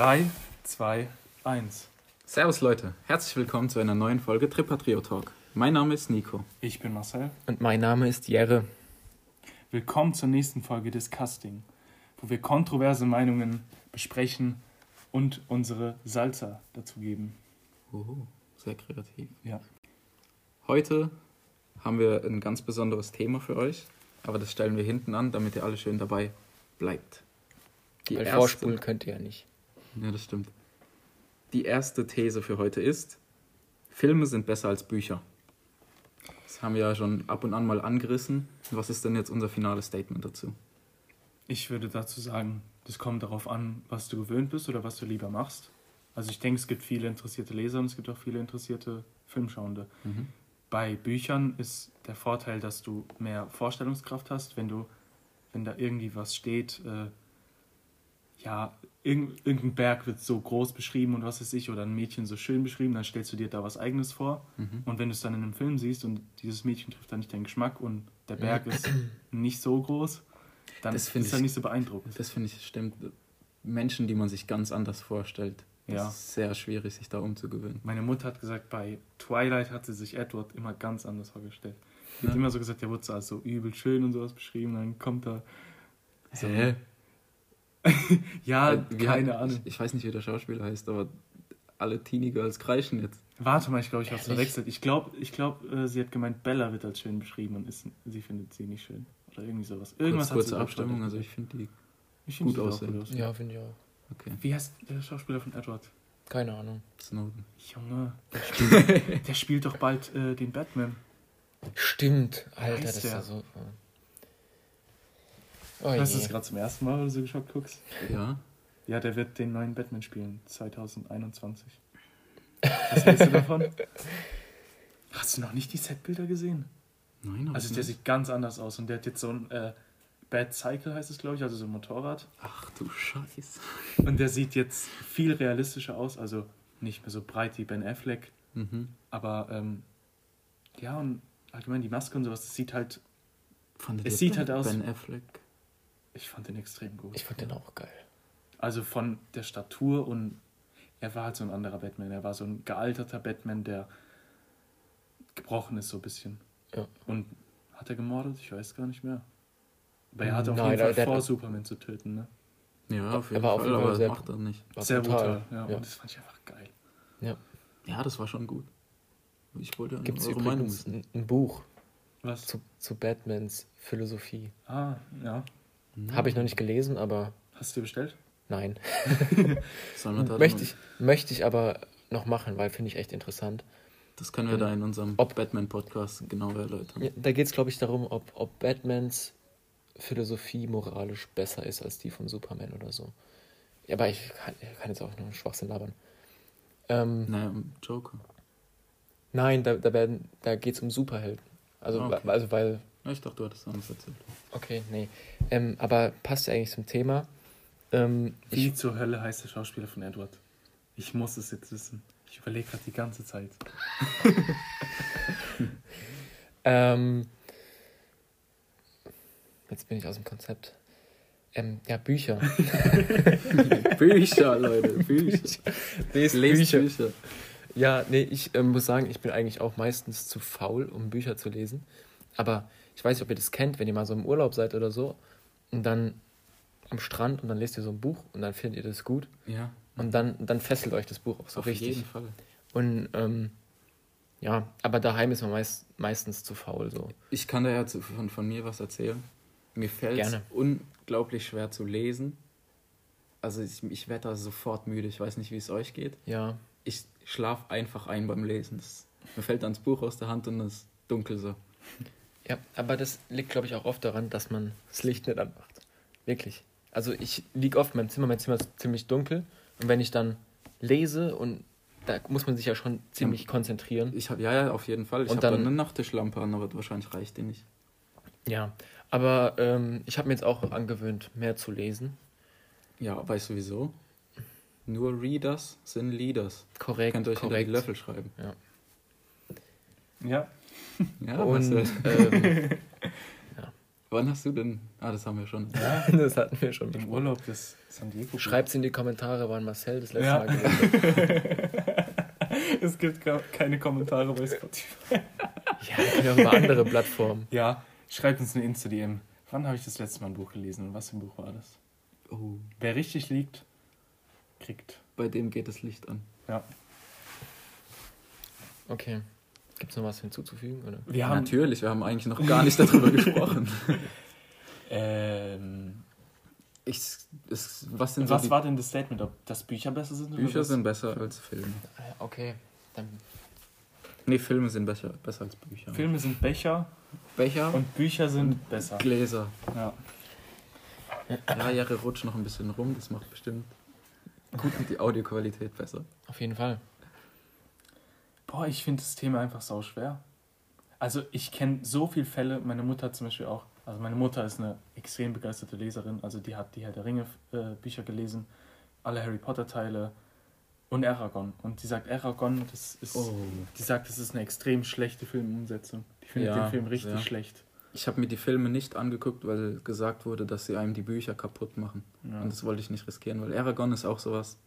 3, 2, 1. Servus Leute, herzlich willkommen zu einer neuen Folge Tripatrio Talk. Mein Name ist Nico. Ich bin Marcel. Und mein Name ist Jerre. Willkommen zur nächsten Folge des Casting, wo wir kontroverse Meinungen besprechen und unsere Salsa dazu geben. Oh, sehr kreativ. Ja. Heute haben wir ein ganz besonderes Thema für euch, aber das stellen wir hinten an, damit ihr alle schön dabei bleibt. Die Weil erste- vorspulen könnt ihr ja nicht. Ja, das stimmt. Die erste These für heute ist, Filme sind besser als Bücher. Das haben wir ja schon ab und an mal angerissen. Was ist denn jetzt unser finales Statement dazu? Ich würde dazu sagen, das kommt darauf an, was du gewöhnt bist oder was du lieber machst. Also ich denke, es gibt viele interessierte Leser und es gibt auch viele interessierte Filmschauende. Mhm. Bei Büchern ist der Vorteil, dass du mehr Vorstellungskraft hast, wenn du, wenn da irgendwie was steht, äh, ja, irgend, irgendein Berg wird so groß beschrieben und was weiß ich, oder ein Mädchen so schön beschrieben, dann stellst du dir da was eigenes vor. Mhm. Und wenn du es dann in einem Film siehst und dieses Mädchen trifft dann nicht deinen Geschmack und der Berg ist nicht so groß, dann Das ist es dann ich- nicht so beeindruckend. Das finde ich stimmt. Menschen, die man sich ganz anders vorstellt. Das Ja. ist sehr schwierig, sich da umzugewöhnen. Meine Mutter hat gesagt, bei Twilight hat sie sich Edward immer ganz anders vorgestellt. Sie hat Ja. immer so gesagt, der wurde so als so übel schön und sowas beschrieben, dann kommt da. So, Hä? Ja, Äh, wie keine hat- Ahnung. Ich, ich weiß nicht, wie der Schauspieler heißt, aber alle Teenie Girls kreischen jetzt. Warte mal, ich glaube, ich habe es verwechselt. Ich glaube, ich glaub, äh, sie hat gemeint, Bella wird als schön beschrieben und ist, sie findet sie nicht schön. Oder irgendwie sowas. Irgendwas Kurz, kurze hat sie Abstimmung, also ich finde die. ich finde gut aussehen. Ja, finde ich auch. Okay, Wie heißt der Schauspieler von Edward? Keine Ahnung. Snowden. Junge, der spielt, der spielt doch bald äh, den Batman. Stimmt, Alter, heißt das ist ja so. Oh Hast du das gerade zum ersten Mal oder so geschaut guckst? Ja. Ja, der wird den neuen Batman spielen, 2021. Was hältst du davon? Hast du noch nicht die Setbilder gesehen? Nein, aber Also der sieht ganz anders aus und der hat jetzt so ein äh, Bad Cycle heißt es, glaube ich, also so ein Motorrad. Ach du Scheiße. Und der sieht jetzt viel realistischer aus, also nicht mehr so breit wie Ben Affleck, Mhm. aber ähm, ja und allgemein die Maske und sowas, das sieht halt, Fandet Es ihr sieht Ben- halt aus- Ben Affleck. Ich fand den extrem gut. Ich fand den auch geil. Also von der Statur und er war halt so ein anderer Batman. Er war so ein gealterter Batman, der gebrochen ist so ein bisschen. Ja. Und hat er gemordet? Ich weiß gar nicht mehr. Aber er hatte auf Nein, jeden Fall vor, Superman zu töten, ne? Ja, auf Er jeden war auf Fall, jeden Fall aber sehr- macht er nicht. War Sehr brutal. brutal, ja. Ja. Und das fand ich einfach geil. Ja, das war schon gut. Ich wollte Gibt es eure Meinung wissen. ein, ein Buch Was? zu, zu Batmans Philosophie. Ah, ja. Mhm. Habe ich noch nicht gelesen, aber Hast du dir bestellt? nein. Möchte ich, möchte ich aber noch machen, weil finde ich echt interessant. Das können wir da in unserem Ob- Batman-Podcast genau erläutern. Ja, da geht es, glaube ich, darum, ob, ob Batmans Philosophie moralisch besser ist als die von Superman oder so. Ja, aber ich kann, ich kann jetzt auch nur Schwachsinn labern. Ähm, Naja, Joker. Nein, da, da, werden- da geht es um Superhelden. Also, Ah, okay. also weil, ich dachte, du hattest anders erzählt. okay, nee. Ähm, aber passt ja eigentlich zum Thema. Ähm, Wie ich, zur Hölle heißt der Schauspieler von Edward? Ich muss es jetzt wissen. Ich überlege gerade die ganze Zeit. ähm, jetzt bin ich aus dem Konzept. Ähm, ja, Bücher. Bücher, Leute, Bücher. Lest Lest Bücher. Ja, nee, ich ähm, muss sagen, ich bin eigentlich auch meistens zu faul, um Bücher zu lesen. Aber ich weiß nicht, ob ihr das kennt, wenn ihr mal so im Urlaub seid oder so und dann am Strand und dann lest ihr so ein Buch und dann findet ihr das gut Ja, und dann, dann fesselt euch das Buch auch so auf richtig. jeden Fall. Und ähm, ja, aber daheim ist man meist, meistens zu faul so. Ich kann da ja von, von mir was erzählen. Mir fällt es unglaublich schwer zu lesen. Also ich, ich werde da sofort müde. Ich weiß nicht, wie es euch geht. Ja, Ich schlafe einfach ein beim Lesen. Das, mir fällt dann das Buch aus der Hand und es ist dunkel so. Ja, aber das liegt, glaube ich, auch oft daran, dass man das Licht nicht anmacht. Wirklich. Also ich liege oft in meinem Zimmer, mein Zimmer ist ziemlich dunkel und wenn ich dann lese und da muss man sich ja schon ziemlich konzentrieren. Ich habe ja, ja, auf jeden Fall. Ich Und habe dann dann- eine Nachttischlampe an, aber wahrscheinlich reicht die nicht. Ja, aber ähm, ich habe mir jetzt auch angewöhnt, mehr zu lesen. Ja, weißt du wieso? Nur Readers sind Leaders. Korrekt, Könnt ihr euch hinter die korrekt. Löffel schreiben. Ja. Ja, Und Marcel. ähm, Wann hast du denn? Ah, das haben wir schon. Ja, Das hatten wir schon im. Urlaub bis San Diego. Schreibt's in die Kommentare, wann Marcel das letzte Ja. Mal gewesen es gibt keine Kommentare bei Spotify. Ja, wir können auch über andere Plattformen. Ja, schreibt uns eine Insta-DM. Wann habe ich das letzte Mal ein Buch gelesen und was für ein Buch war das? Oh, Wer richtig liegt, kriegt. bei dem geht das Licht an. Ja. Okay. Gibt's noch was hinzuzufügen? Oder? Wir haben, Natürlich, wir haben eigentlich noch gar nicht darüber gesprochen. ähm, Ich, es, was sind so was die war denn das Statement, ob das Bücher besser sind? oder Bücher sind besser als Filme. Ah, Okay. Dann Nee, Filme sind besser, besser als Bücher. Filme sind Becher Becher und Bücher sind besser. Gläser. Ja. Ja, Jahre rutscht noch ein bisschen rum, das macht bestimmt gut die Audioqualität besser. auf jeden Fall. Boah, ich finde das Thema einfach sau schwer. Also ich kenne so viele Fälle, meine Mutter hat zum Beispiel auch, also meine Mutter ist eine extrem begeisterte Leserin, also die hat die Herr der Ringe äh, Bücher gelesen, alle Harry Potter Teile und Aragon. Und die sagt, Aragon, das ist, Oh. die sagt, das ist eine extrem schlechte Filmumsetzung. Die findet Ja, den Film richtig ja. schlecht. Ich habe mir die Filme nicht angeguckt, weil gesagt wurde, dass sie einem die Bücher kaputt machen. Ja. Und das wollte ich nicht riskieren, weil Aragon ist auch sowas.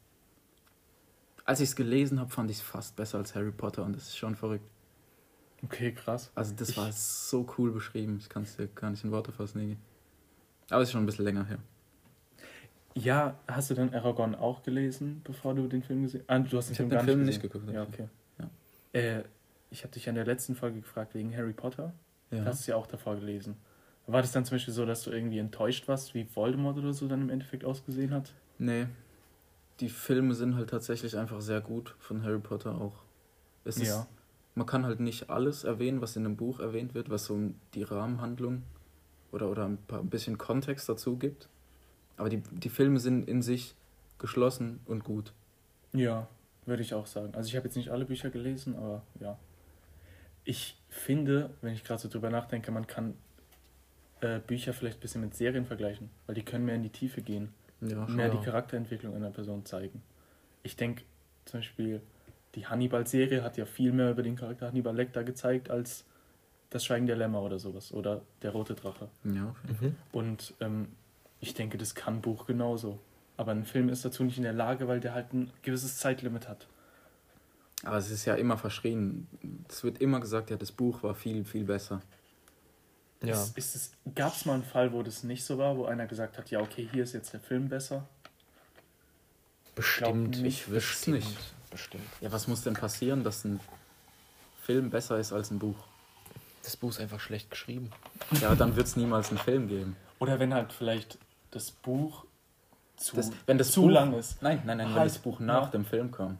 Als ich es gelesen habe, fand ich es fast besser als Harry Potter und das ist schon verrückt. Okay, krass. Also das Ich- war so cool beschrieben. Ich kann es dir gar nicht in Worte fassen, Niki. Aber es ist schon ein bisschen länger her. Ja, hast du dann Aragon auch gelesen, bevor du den Film gesehen hast? Ah, du hast den Ich Film den gar Film nicht nicht geguckt, Ja, okay. okay. Äh, ich habe dich an der letzten Folge gefragt wegen Harry Potter. Ja. Du hast es ja auch davor gelesen. War das dann zum Beispiel so, dass du irgendwie enttäuscht warst, wie Voldemort oder so dann im Endeffekt ausgesehen hat? Nee. Die Filme sind halt tatsächlich einfach sehr gut von Harry Potter auch. Es ist, Ja. Man kann halt nicht alles erwähnen, was in einem Buch erwähnt wird, was so die Rahmenhandlung oder, oder ein, paar, ein bisschen Kontext dazu gibt. Aber die, die Filme sind in sich geschlossen und gut. Ja, würde ich auch sagen. Also ich habe jetzt nicht alle Bücher gelesen, aber ja. Ich finde, wenn ich gerade so drüber nachdenke, man kann äh, Bücher vielleicht ein bisschen mit Serien vergleichen, weil die können mehr in die Tiefe gehen. Ja, mehr die Charakterentwicklung einer Person zeigen. Ich denke zum Beispiel, die Hannibal-Serie hat ja viel mehr über den Charakter Hannibal Lecter gezeigt als das Schweigen der Lämmer oder sowas oder der rote Drache. Ja. Mhm. Und ähm, ich denke, das kann ein Buch genauso. Aber ein Film ist dazu nicht in der Lage, weil der halt ein gewisses Zeitlimit hat. Aber es ist ja immer verschrien. Es wird immer gesagt, ja, das Buch war viel, viel besser. Ja. Ist, ist es, Gab es mal einen Fall, wo das nicht so war, wo einer gesagt hat, ja, okay, hier ist jetzt der Film besser? Bestimmt. Ich wüsste es nicht. Bestimmt. Ja, was muss denn passieren, dass ein Film besser ist als ein Buch? Das Buch ist einfach schlecht geschrieben. Ja, dann wird es niemals einen Film geben. Oder wenn halt vielleicht das Buch zu, Das, wenn das zu Buch, lang ist. Nein, nein, nein, wenn Halt, das Buch nach ja. dem Film kam.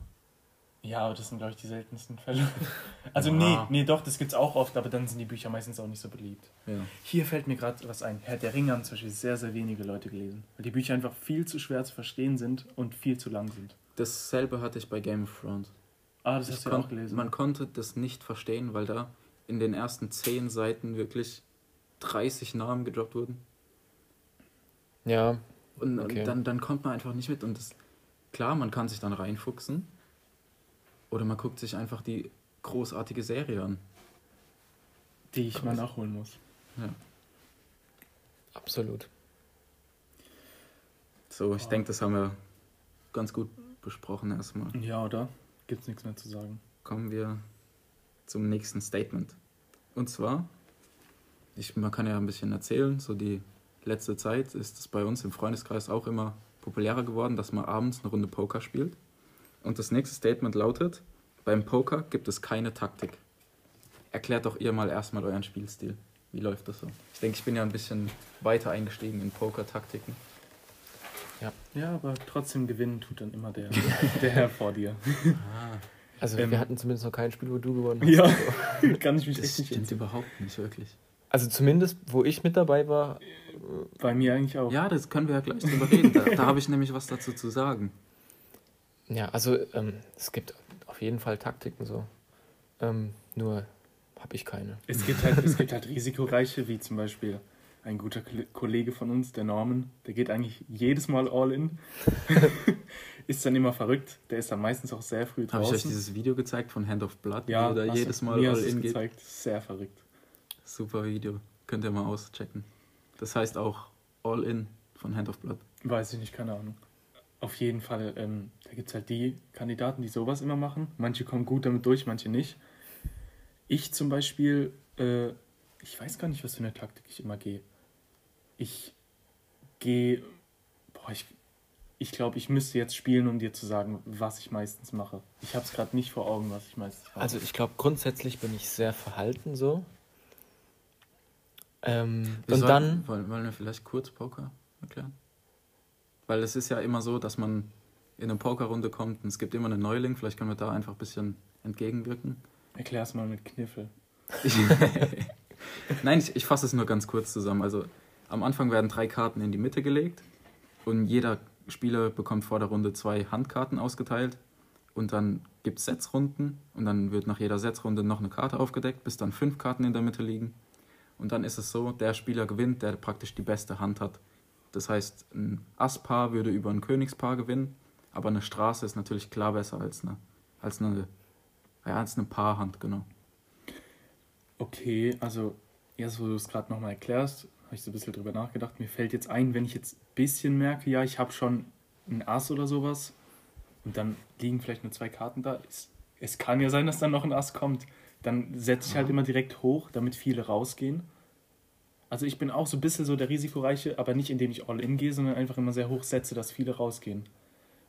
Ja, aber das sind, glaube ich, die seltensten Fälle. Also, Ja. nee, nee, doch, das gibt's auch oft, aber dann sind die Bücher meistens auch nicht so beliebt. Ja. Hier fällt mir gerade was ein. Herr der Ringe haben zum Beispiel sehr, sehr wenige Leute gelesen. Weil die Bücher einfach viel zu schwer zu verstehen sind und viel zu lang sind. Dasselbe hatte ich bei Game of Thrones. Ah, das Ich hast du auch gelesen. Man konnte das nicht verstehen, weil da in den ersten zehn Seiten wirklich 30 Namen gedroppt wurden. Ja, Und, Okay. und dann, dann kommt man einfach nicht mit. Und das, klar, man kann sich dann reinfuchsen. Oder man guckt sich einfach die großartige Serie an. die ich mal nachholen muss. Ja. absolut. So, ich Oh. denke, das haben wir ganz gut besprochen erstmal. Ja, oder? Gibt's nichts mehr zu sagen. Kommen wir zum nächsten Statement. Und zwar, ich, man kann ja ein bisschen erzählen, so die letzte Zeit ist es bei uns im Freundeskreis auch immer populärer geworden, dass man abends eine Runde Poker spielt. Und das nächste Statement lautet, beim Poker gibt es keine Taktik. Erklärt doch ihr mal erstmal euren Spielstil. Wie läuft das so? Ich denke, ich bin ja ein bisschen weiter eingestiegen in Poker-Taktiken. Ja, aber trotzdem gewinnen tut dann immer der, der Herr vor dir. Also Ähm, wir hatten zumindest noch kein Spiel, wo du gewonnen hast. Ja, kann ich mich Das echt nicht stimmt überhaupt nicht, wirklich. Also zumindest, wo ich mit dabei war, Bei mir eigentlich auch. Ja, das können wir ja gleich drüber reden. Da, da habe ich nämlich was dazu zu sagen. Ja, also ähm, es gibt auf jeden Fall Taktiken so. Ähm, nur habe ich keine. Es gibt halt, es gibt halt risikoreiche, wie zum Beispiel ein guter Kollege von uns, der Norman, der geht eigentlich jedes Mal all in. ist dann immer verrückt. Der ist dann meistens auch sehr früh Habe ich euch draußen. dieses Video gezeigt von Hand of Blood, ja, wo er du- jedes Mal all in geht? gezeigt. Sehr verrückt. Super Video. Könnt ihr mal auschecken. Das heißt auch All In von Hand of Blood. Weiß ich nicht, keine Ahnung. Auf jeden Fall, ähm, da gibt es halt die Kandidaten, die sowas immer machen. Manche kommen gut damit durch, manche nicht. Ich zum Beispiel, äh, ich weiß gar nicht, was für eine Taktik ich immer gehe. Ich gehe, boah, ich, ich glaube, ich müsste jetzt spielen, um dir zu sagen, was ich meistens mache. Ich habe es gerade nicht vor Augen, was ich meistens mache. Also ich glaube, grundsätzlich bin ich sehr verhalten so. Ähm, und sollten- dann, Wollen, wollen wir vielleicht kurz Poker erklären? Weil es ist ja immer so, dass man in eine Pokerrunde kommt und es gibt immer einen Neuling. Vielleicht können wir da einfach ein bisschen entgegenwirken. Erklär's mal mit Kniffel. Nein, ich, ich fasse es nur ganz kurz zusammen. Also am Anfang werden drei Karten in die Mitte gelegt und jeder Spieler bekommt vor der Runde zwei Handkarten ausgeteilt und dann gibt es Setzrunden und dann wird nach jeder Setzrunde noch eine Karte aufgedeckt, bis dann fünf Karten in der Mitte liegen. Und dann ist es so, der Spieler gewinnt, der praktisch die beste Hand hat. Das heißt, ein Asspaar würde über ein Königspaar gewinnen, aber eine Straße ist natürlich klar besser als eine, als eine, ja, als eine Paarhand, genau. Okay, also erst wo du es gerade nochmal erklärst, habe ich so ein bisschen drüber nachgedacht. Mir fällt jetzt ein, wenn ich jetzt ein bisschen merke, ja, ich habe schon ein Ass oder sowas und dann liegen vielleicht nur zwei Karten da. Es, es kann ja sein, dass dann noch ein Ass kommt. Dann setze ich halt immer direkt hoch, damit viele rausgehen. Also ich bin auch so ein bisschen so der Risikoreiche, aber nicht indem ich all in gehe, sondern einfach immer sehr hoch setze, dass viele rausgehen.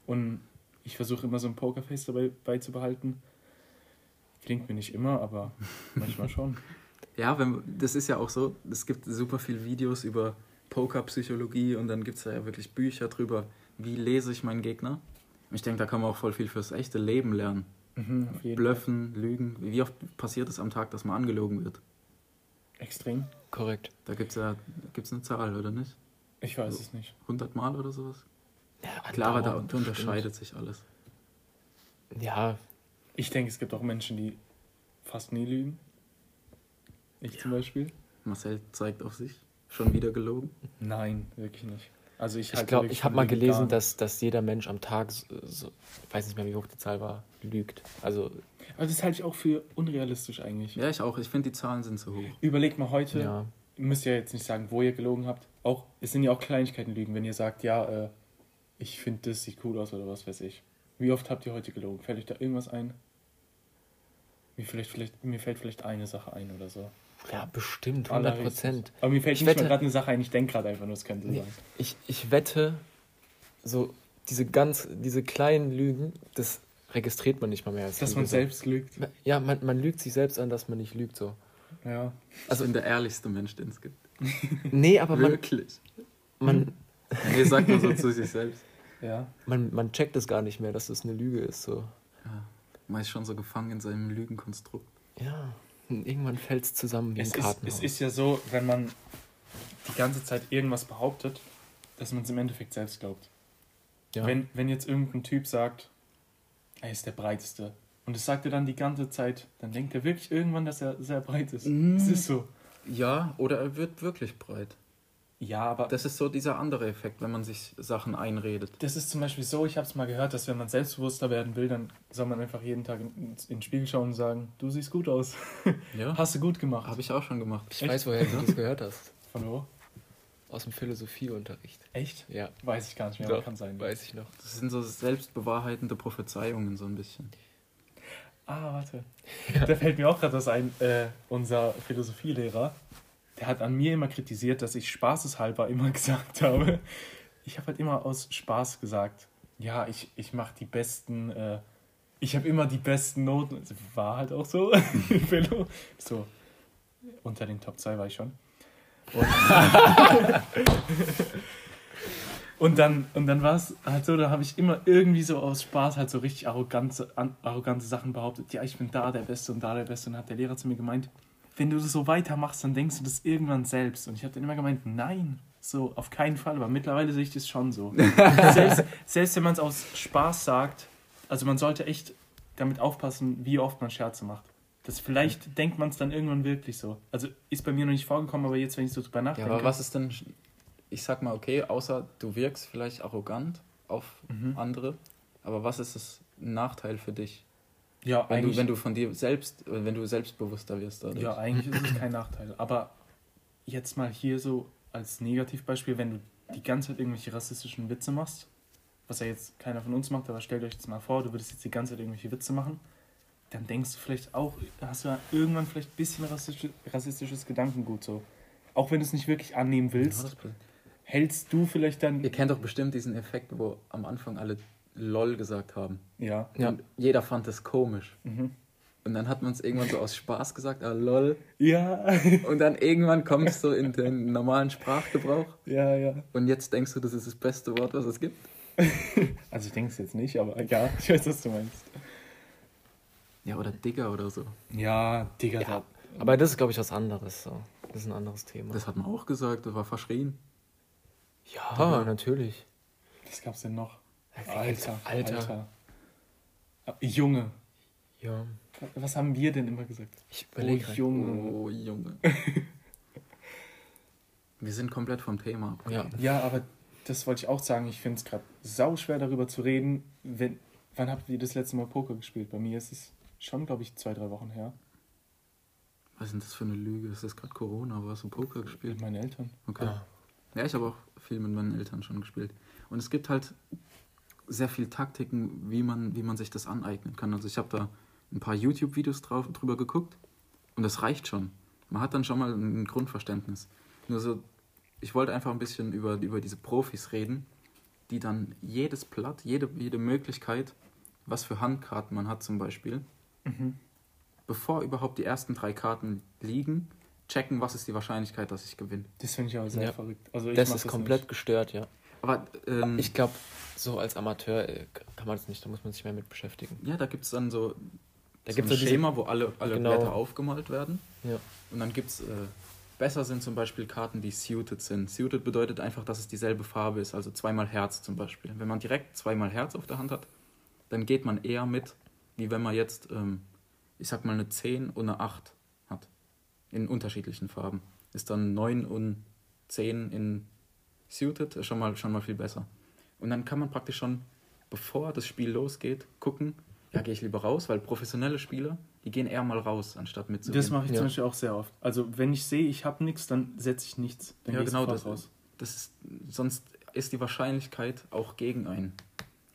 Und ich versuche immer so ein Pokerface dabei beizubehalten. Klingt mir nicht immer, aber manchmal schon. Ja, wenn, das ist ja auch so, es gibt super viele Videos über Pokerpsychologie und dann gibt es ja wirklich Bücher drüber, wie lese ich meinen Gegner. Und ich denke, da kann man auch voll viel fürs echte Leben lernen. Mhm, Blöffen, Lügen. Wie oft passiert es am Tag, dass man angelogen wird? Extrem. Korrekt. Da gibt es ja gibt's eine Zahl, oder nicht? Ich weiß es nicht. 100 Mal oder sowas? Ja, Klar, aber da unterscheidet sich alles. Ja, Ich denke, es gibt auch Menschen, die fast nie lügen. Ich zum Beispiel. Marcel zeigt auf sich. Schon wieder gelogen. Nein, wirklich nicht. Also ich ich glaube, wirklich ich habe mal gelesen, dass, dass jeder Mensch am Tag, so, so, ich weiß nicht mehr, wie hoch die Zahl war, lügt. Also, Aber das halte ich auch für unrealistisch eigentlich. Ja, ich auch. Ich finde, die Zahlen sind zu hoch. Überlegt mal heute, ja. ihr müsst ja jetzt nicht sagen, wo ihr gelogen habt. Auch, es sind ja auch Kleinigkeiten Lügen, wenn ihr sagt, ja, äh, ich finde, das sieht cool aus oder was weiß ich. Wie oft habt ihr heute gelogen? Fällt euch da irgendwas ein? Mir, vielleicht, vielleicht, mir fällt vielleicht eine Sache ein oder so. Ja, bestimmt, 100 Allerhöchstens. Prozent. Aber mir fällt Ich nicht wette- mal gerade eine Sache ein, ich denke gerade einfach nur, es könnte Nee. sein. Ich, ich wette, so diese ganz, diese kleinen Lügen, das registriert man nicht mal mehr als Dass Lüge, man so. selbst lügt. Ja, man, man lügt sich selbst an, dass man nicht lügt, so. Ja. Also ich bin der ehrlichste Mensch, den es gibt. Nee, aber man, Wirklich. man, Nee, sagt man so zu sich selbst. Ja. man, man checkt es gar nicht mehr, dass das eine Lüge ist, so. Ja. Man ist schon so gefangen in seinem Lügenkonstrukt. Ja, und irgendwann fällt es zusammen wie Es ein ist, Kartenhaus. es ist ja so, wenn man die ganze Zeit irgendwas behauptet, dass man es im Endeffekt selbst glaubt. ja. Wenn, wenn jetzt irgendein Typ sagt, er ist der breiteste, und das sagt er dann die ganze Zeit, dann denkt er wirklich irgendwann, dass er sehr breit ist. Mhm. Es ist so. Ja, oder er wird wirklich breit. Ja, aber das, Das ist so dieser andere Effekt, wenn man sich Sachen einredet. ist zum Beispiel so, ich habe es mal gehört, dass wenn man selbstbewusster werden will, dann soll man einfach jeden Tag in, in den Spiegel schauen und sagen, du siehst gut aus, Ja, hast du gut gemacht. habe ich auch schon gemacht. ich weiß, woher du das gehört hast. Von wo? Aus dem Philosophieunterricht. Echt? Ja, Weiß ich gar nicht mehr, aber doch, kann sein. weiß ich noch. Das sind so selbstbewahrheitende Prophezeiungen so ein bisschen. Ah, warte. Da fällt mir auch gerade was ein. Äh, unser Philosophielehrer, der hat an mir immer kritisiert, dass ich spaßeshalber immer gesagt habe. Ich habe halt immer aus Spaß gesagt, ja, ich, ich mache die besten, äh, ich habe immer die besten Noten. Das War halt auch so. so, unter den Top 2 war ich schon. Und, und dann, und dann war es halt so, da habe ich immer irgendwie so aus Spaß halt so richtig arrogante, an, arrogante Sachen behauptet. Ja, ich bin da der Beste und da der Beste. Und dann hat der Lehrer zu mir gemeint, wenn du das so weitermachst, dann denkst du das irgendwann selbst. Und ich habe dann immer gemeint, nein, so auf keinen Fall. Aber mittlerweile sehe ich das schon so. selbst, selbst wenn man es aus Spaß sagt, also man sollte echt damit aufpassen, wie oft man Scherze macht. Das vielleicht denkt man es dann irgendwann wirklich so. Also ist bei mir noch nicht vorgekommen, aber jetzt, wenn ich so drüber Ja, nachdenke. aber was ist denn, ich sag mal, okay, außer du wirkst vielleicht arrogant auf Mhm. andere, aber was ist das Nachteil für dich? Ja, Wenn du, eigentlich, wenn du von dir selbst, äh, wenn du selbstbewusster wirst dadurch. ja, eigentlich ist es kein Nachteil. Aber jetzt mal hier so als Negativbeispiel, wenn du die ganze Zeit irgendwelche rassistischen Witze machst, was ja jetzt keiner von uns macht, aber stellt euch das mal vor, du würdest jetzt die ganze Zeit irgendwelche Witze machen, dann denkst du vielleicht auch, hast du ja irgendwann vielleicht ein bisschen rassistisch, rassistisches Gedankengut so. Auch wenn du es nicht wirklich annehmen willst, hältst du vielleicht dann. Ihr kennt doch bestimmt diesen Effekt, wo am Anfang alle LOL gesagt haben. Ja. Ja. Und jeder fand es komisch. Mhm. Und dann hat man es irgendwann so aus Spaß gesagt, ah, LOL. Ja. Und dann irgendwann kommt es so in den normalen Sprachgebrauch. ja, ja. Und jetzt denkst du, das ist das beste Wort, was es gibt. Also ich denke es jetzt nicht, aber ja, ich weiß, was du meinst. Ja, oder Digger oder so. Ja, Digga, Ja, aber das ist, glaube ich, was anderes. So. Das ist ein anderes Thema. Das hat man auch gesagt, das war verschrien. ja, natürlich. was gab's denn noch? Alter. Alter. Alter. Ah, Junge. Ja. Was haben wir denn immer gesagt? Ich Oh, überlege. grad. Junge. Oh, Junge. Wir sind komplett vom Thema. ab. ja. Ja, aber das wollte ich auch sagen. Ich finde es gerade sauschwer darüber zu reden. Wenn, wann habt ihr das letzte Mal Poker gespielt? Bei mir ist es schon, glaube ich, zwei, drei Wochen her. Was ist denn das für eine Lüge? Es ist gerade Corona, aber hast du Poker gespielt? Mit meinen Eltern. Okay. Ah. Ja, ich habe auch viel mit meinen Eltern schon gespielt. Und es gibt halt sehr viel Taktiken, wie man, wie man sich das aneignen kann. Also ich habe da ein paar YouTube-Videos drauf, drüber geguckt und das reicht schon. Man hat dann schon mal ein Grundverständnis. Nur so, ich wollte einfach ein bisschen über, über diese Profis reden, die dann jedes Blatt, jede, jede Möglichkeit, was für Handkarten man hat zum Beispiel, Mhm. bevor überhaupt die ersten drei Karten liegen, checken, was ist die Wahrscheinlichkeit, dass ich gewinne. Das finde ich aber sehr Ja. verrückt. Also ich Das ist komplett nicht. gestört, ja. Aber ähm, Ich glaube, so als Amateur äh, kann man das nicht, da muss man sich mehr mit beschäftigen. Ja, da gibt es dann so, Da so gibt's ein so diese- Schema, wo alle, alle Genau. Blätter aufgemalt werden. Ja. Und dann gibt es, äh, besser sind zum Beispiel Karten, die suited sind. Suited bedeutet einfach, dass es dieselbe Farbe ist, also zweimal Herz zum Beispiel. Wenn man direkt zweimal Herz auf der Hand hat, dann geht man eher mit, wie wenn man jetzt, ähm, ich sag mal, eine 10 und eine 8 hat. In unterschiedlichen Farben. Ist dann 9 und 10 in suited, ist schon mal, schon mal viel besser. Und dann kann man praktisch schon, bevor das Spiel losgeht, gucken, ja, gehe ich lieber raus, weil professionelle Spieler, die gehen eher mal raus, anstatt mitzugehen. Das mache ich Ja. zum Beispiel auch sehr oft. Also wenn ich sehe, ich habe nichts, dann setze ich nichts. Dann Ja, genau, das- raus. das ist, sonst ist die Wahrscheinlichkeit auch gegen einen.